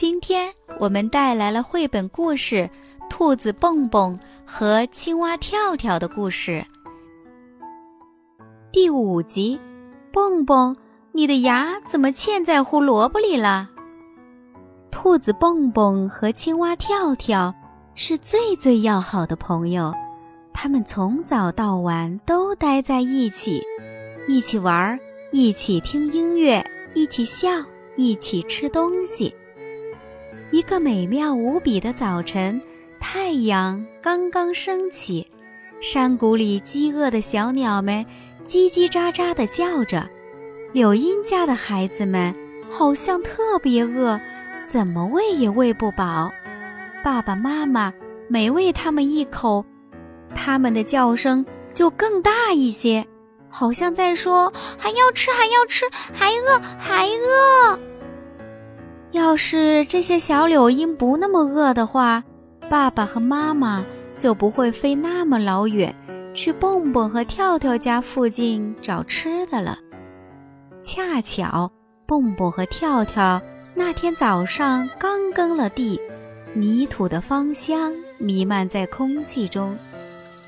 今天我们带来了绘本故事《兔子蹦蹦和青蛙跳跳》的故事。第五集，蹦蹦，你的牙怎么嵌在胡萝卜里了？兔子蹦蹦和青蛙跳跳是最最要好的朋友，他们从早到晚都待在一起，一起玩，一起听音乐，一起笑，一起吃东西。一个美妙无比的早晨，太阳刚刚升起，山谷里饥饿的小鸟们叽叽喳喳地叫着。柳荫家的孩子们好像特别饿，怎么喂也喂不饱。爸爸妈妈每喂他们一口，他们的叫声就更大一些，好像在说：“还要吃，还要吃，还饿，还饿。”要是这些小柳莺不那么饿的话，爸爸和妈妈就不会飞那么老远去蹦蹦和跳跳家附近找吃的了。恰巧蹦蹦和跳跳那天早上刚耕了地，泥土的芳香弥漫在空气中。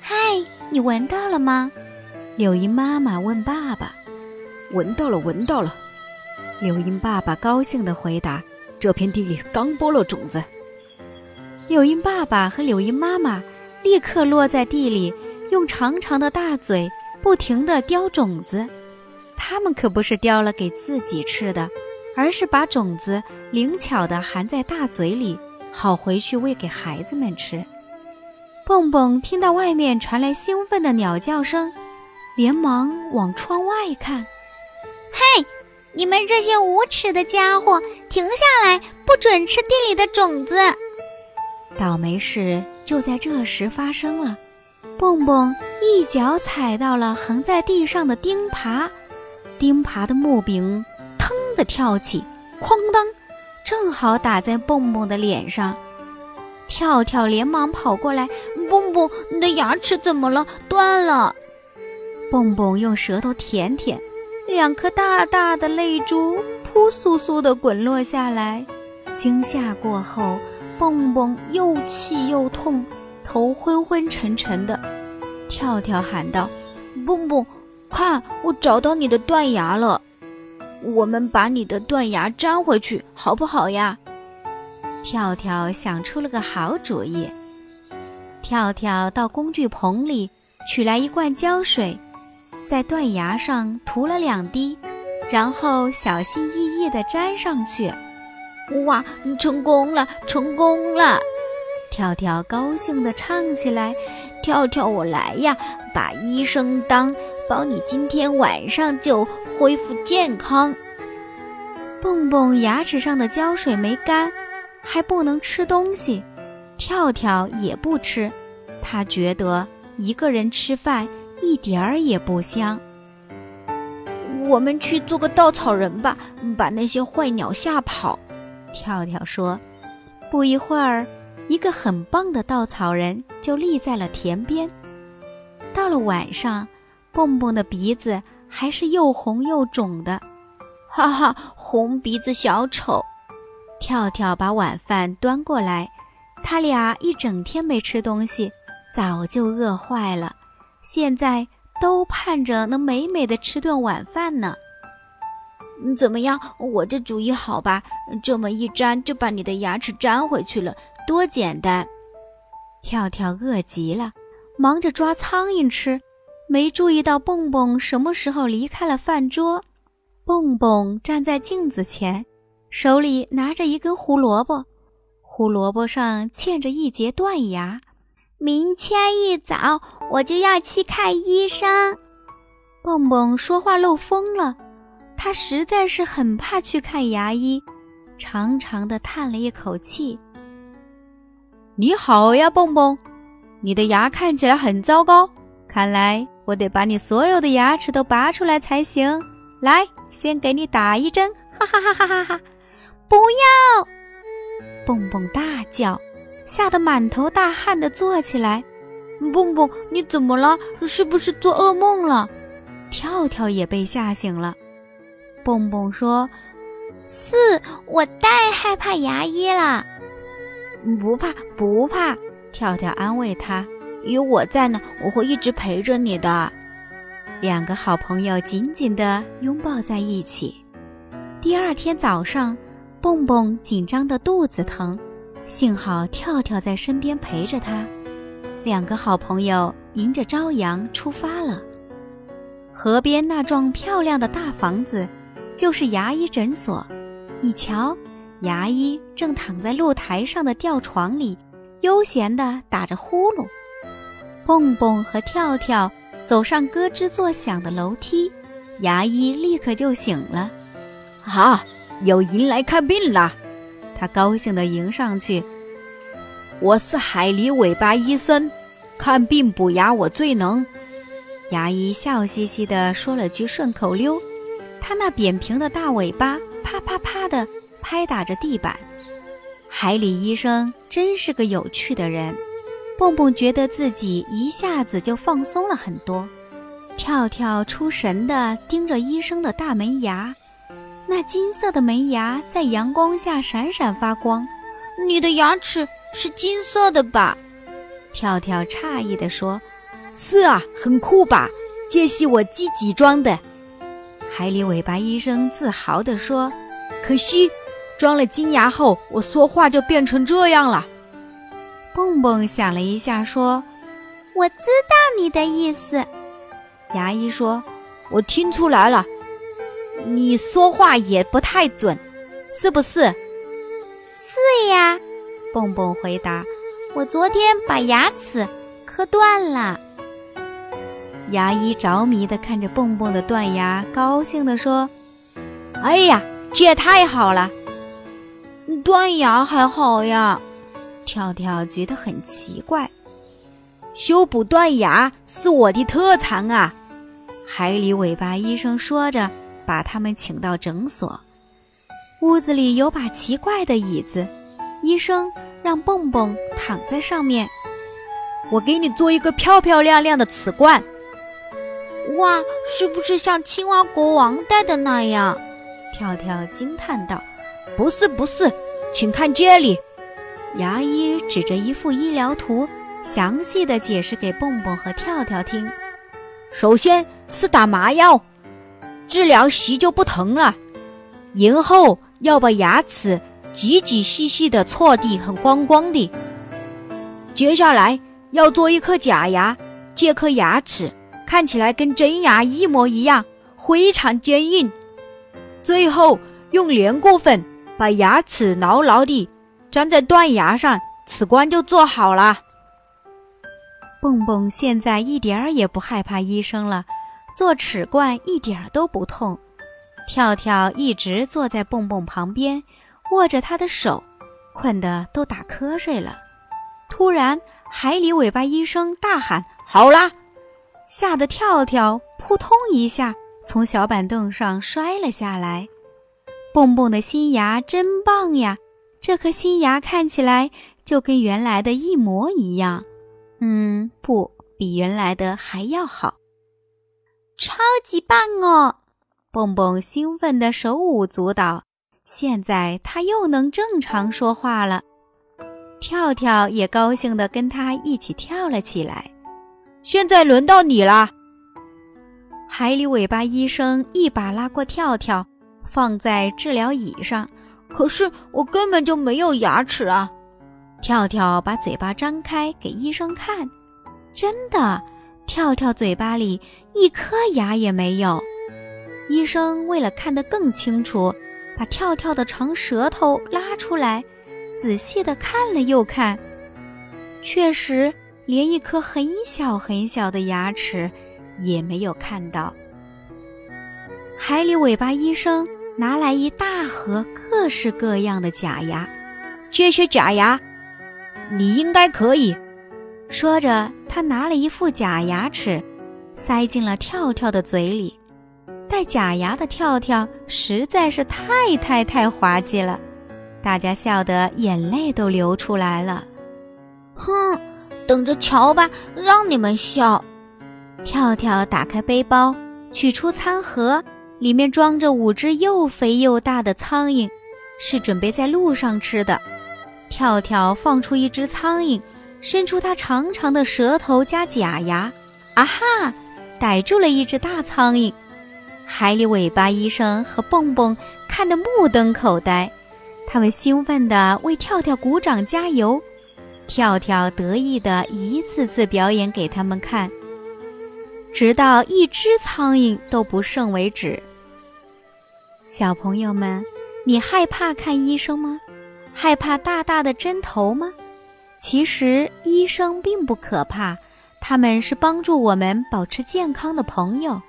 嗨，你闻到了吗？柳莺妈妈问爸爸。闻到了，闻到了。柳莺爸爸高兴地回答。这片地里刚播了种子，柳莺爸爸和柳莺妈妈立刻落在地里，用长长的大嘴不停地叼种子。他们可不是叼了给自己吃的，而是把种子灵巧地含在大嘴里，好回去喂给孩子们吃。蹦蹦听到外面传来兴奋的鸟叫声，连忙往窗外看。嘿！你们这些无耻的家伙，停下来！不准吃地里的种子！倒霉事就在这时发生了。蹦蹦一脚踩到了横在地上的钉耙，钉耙的木柄腾地跳起，哐当，正好打在蹦蹦的脸上。跳跳连忙跑过来：“蹦蹦，你的牙齿怎么了？断了！”蹦蹦用舌头舔舔。两颗大大的泪珠扑簌簌地滚落下来。惊吓过后，蹦蹦又气又痛，头昏昏沉沉的。跳跳喊道：“蹦蹦，看，我找到你的断牙了！我们把你的断牙粘回去，好不好呀？”跳跳想出了个好主意。跳跳到工具棚里取来一罐胶水。在断牙上涂了两滴，然后小心翼翼地粘上去。哇，成功了，成功了！跳跳高兴地唱起来：“跳跳，我来呀，把医生当，保你今天晚上就恢复健康。”蹦蹦牙齿上的胶水没干，还不能吃东西。跳跳也不吃，他觉得一个人吃饭。一点儿也不香。我们去做个稻草人吧，把那些坏鸟吓跑。跳跳说。不一会儿，一个很棒的稻草人就立在了田边。到了晚上，蹦蹦的鼻子还是又红又肿的，哈哈，红鼻子小丑。跳跳把晚饭端过来，他俩一整天没吃东西，早就饿坏了。现在都盼着能美美的吃顿晚饭呢。怎么样，我这主意好吧？这么一粘就把你的牙齿粘回去了，多简单！跳跳饿极了，忙着抓苍蝇吃，没注意到蹦蹦什么时候离开了饭桌。蹦蹦站在镜子前，手里拿着一根胡萝卜，胡萝卜上嵌着一截断牙。明天一早我就要去看医生。蹦蹦说话漏风了，他实在是很怕去看牙医，长长的叹了一口气。你好呀，蹦蹦，你的牙看起来很糟糕，看来我得把你所有的牙齿都拔出来才行。来，先给你打一针，哈哈哈哈哈哈！不要！蹦蹦大叫。吓得满头大汗的坐起来，蹦蹦，你怎么了？是不是做噩梦了？跳跳也被吓醒了。蹦蹦说：“是我太害怕牙医了。不怕不怕，跳跳安慰他：“有我在呢，我会一直陪着你的。”两个好朋友紧紧地拥抱在一起。第二天早上，蹦蹦紧张的肚子疼，幸好跳跳在身边陪着他。两个好朋友迎着朝阳出发了。河边那幢漂亮的大房子，就是牙医诊所。你瞧，牙医正躺在露台上的吊床里，悠闲地打着呼噜。蹦蹦和跳跳走上咯吱作响的楼梯，牙医立刻就醒了。啊，有人来看病了！他高兴地迎上去。我是海狸尾巴医生，看病补牙我最能。牙医笑嘻嘻地说了句顺口溜，他那扁平的大尾巴啪啪啪地拍打着地板。海里医生真是个有趣的人。蹦蹦觉得自己一下子就放松了很多。跳跳出神地盯着医生的大门牙。那金色的门牙在阳光下闪闪发光，你的牙齿是金色的吧？跳跳诧异地说：“是啊，很酷吧？这是我自己装的。”海里尾巴医生自豪地说：“可惜，装了金牙后，我说话就变成这样了。”蹦蹦想了一下说：“我知道你的意思。”牙医说：“我听出来了。”你说话也不太准，是不是？是呀，蹦蹦回答。我昨天把牙齿磕断了。牙医着迷的看着蹦蹦的断牙，高兴地说：“哎呀，这也太好了！断牙还好呀。”跳跳觉得很奇怪。修补断牙是我的特长啊！海里尾巴医生说着。把他们请到诊所，屋子里有把奇怪的椅子，医生让蹦蹦躺在上面。我给你做一个漂漂亮亮的瓷罐。哇，是不是像青蛙国王戴的那样？跳跳惊叹道：“不是，不是，请看这里。”牙医指着一幅医疗图，详细的解释给蹦蹦和跳跳听。首先是打麻药。治疗席就不疼了，然后要把牙齿仔仔细细的错地很光光的。接下来要做一颗假牙，这颗牙齿看起来跟真牙一模一样，非常坚硬。最后用粘固粉把牙齿牢牢地粘在断牙上，此关就做好了。蹦蹦现在一点儿也不害怕医生了。做齿冠一点都不痛，跳跳一直坐在蹦蹦旁边，握着他的手，困得都打瞌睡了。突然，海里尾巴医生大喊：“好啦！”吓得跳跳扑通一下从小板凳上摔了下来。蹦蹦的新牙真棒呀！这颗新牙看起来就跟原来的一模一样。嗯，不比原来的还要好。超级棒哦！蹦蹦兴奋的手舞足蹈，现在他又能正常说话了。跳跳也高兴地跟他一起跳了起来。现在轮到你了！海里尾巴医生一把拉过跳跳，放在治疗椅上。可是我根本就没有牙齿啊！跳跳把嘴巴张开给医生看，真的。跳跳嘴巴里一颗牙也没有。医生为了看得更清楚，把跳跳的长舌头拉出来，仔细地看了又看，确实连一颗很小很小的牙齿也没有看到。海里尾巴医生拿来一大盒各式各样的假牙，这些假牙你应该可以。说着，他拿了一副假牙齿，塞进了跳跳的嘴里。戴假牙的跳跳实在是太太太滑稽了，大家笑得眼泪都流出来了。哼，等着瞧吧，让你们笑！跳跳打开背包，取出餐盒，里面装着五只又肥又大的苍蝇，是准备在路上吃的。跳跳放出一只苍蝇，伸出它长长的舌头加假牙，啊哈，逮住了一只大苍蝇。海里尾巴医生和蹦蹦看得目瞪口呆，他们兴奋地为跳跳鼓掌加油。跳跳得意地一次次表演给他们看，直到一只苍蝇都不剩为止。小朋友们，你害怕看医生吗？害怕大大的针头吗？其实医生并不可怕，他们是帮助我们保持健康的朋友。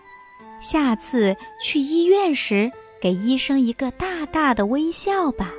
下次去医院时，给医生一个大大的微笑吧。